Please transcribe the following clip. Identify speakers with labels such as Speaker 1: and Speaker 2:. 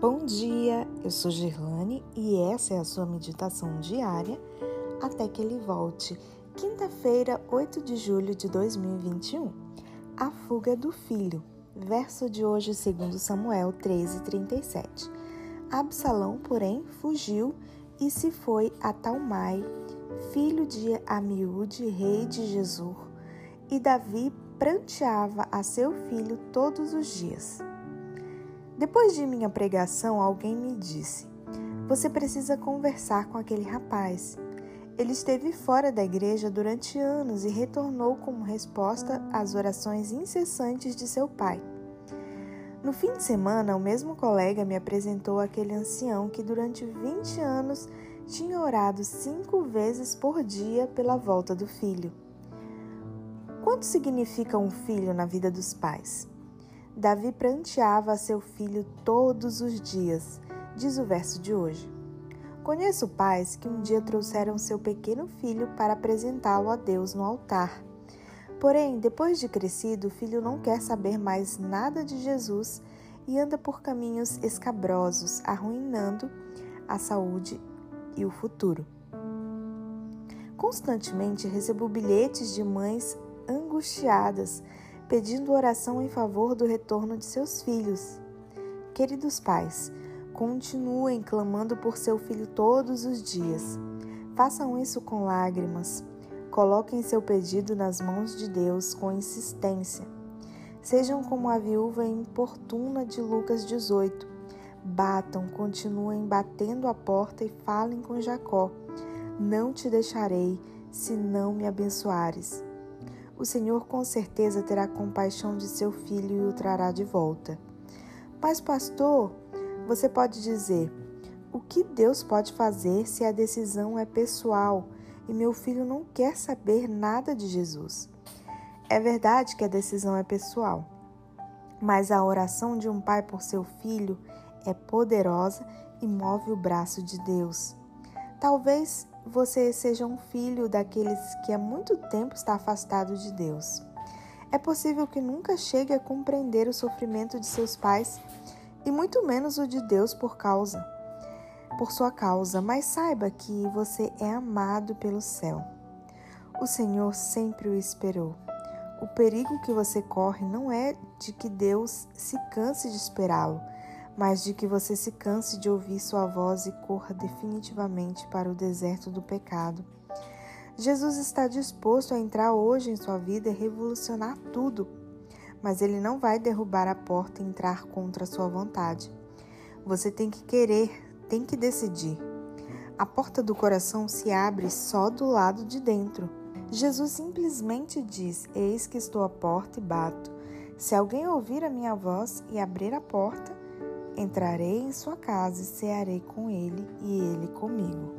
Speaker 1: Bom dia, eu sou Gerlane e essa é a sua meditação diária até que ele volte. Quinta-feira, 8 de julho de 2021. A fuga do filho. Verso de hoje, segundo Samuel 13:37. Absalão, porém, fugiu e se foi a Talmai, filho de Amiúde, rei de Jesur, e Davi pranteava a seu filho todos os dias. Depois de minha pregação, alguém me disse: Você precisa conversar com aquele rapaz. Ele esteve fora da igreja durante anos e retornou como resposta às orações incessantes de seu pai. No fim de semana, o mesmo colega me apresentou aquele ancião que durante 20 anos tinha orado cinco vezes por dia pela volta do filho. Quanto significa um filho na vida dos pais? Davi pranteava a seu filho todos os dias, diz o verso de hoje. Conheço pais que um dia trouxeram seu pequeno filho para apresentá-lo a Deus no altar. Porém, depois de crescido, o filho não quer saber mais nada de Jesus e anda por caminhos escabrosos, arruinando a saúde e o futuro. Constantemente recebo bilhetes de mães angustiadas pedindo oração em favor do retorno de seus filhos. Queridos pais, continuem clamando por seu filho todos os dias. Façam isso com lágrimas. Coloquem seu pedido nas mãos de Deus com insistência. Sejam como a viúva importuna de Lucas 18. Batam, continuem batendo a porta e falem com Jacó. Não te deixarei se não me abençoares o Senhor com certeza terá compaixão de seu filho e o trará de volta. Mas, pastor, você pode dizer: o que Deus pode fazer se a decisão é pessoal e meu filho não quer saber nada de Jesus? É verdade que a decisão é pessoal, mas a oração de um pai por seu filho é poderosa e move o braço de Deus. Talvez você seja um filho daqueles que há muito tempo está afastado de Deus. É possível que nunca chegue a compreender o sofrimento de seus pais e muito menos o de Deus por causa por sua causa, mas saiba que você é amado pelo céu. O Senhor sempre o esperou. O perigo que você corre não é de que Deus se canse de esperá-lo, mas de que você se canse de ouvir sua voz e corra definitivamente para o deserto do pecado. Jesus está disposto a entrar hoje em sua vida e revolucionar tudo, mas ele não vai derrubar a porta e entrar contra a sua vontade. Você tem que querer, tem que decidir. A porta do coração se abre só do lado de dentro. Jesus simplesmente diz: Eis que estou à porta e bato. Se alguém ouvir a minha voz e abrir a porta, Entrarei em sua casa e cearei com ele e ele comigo.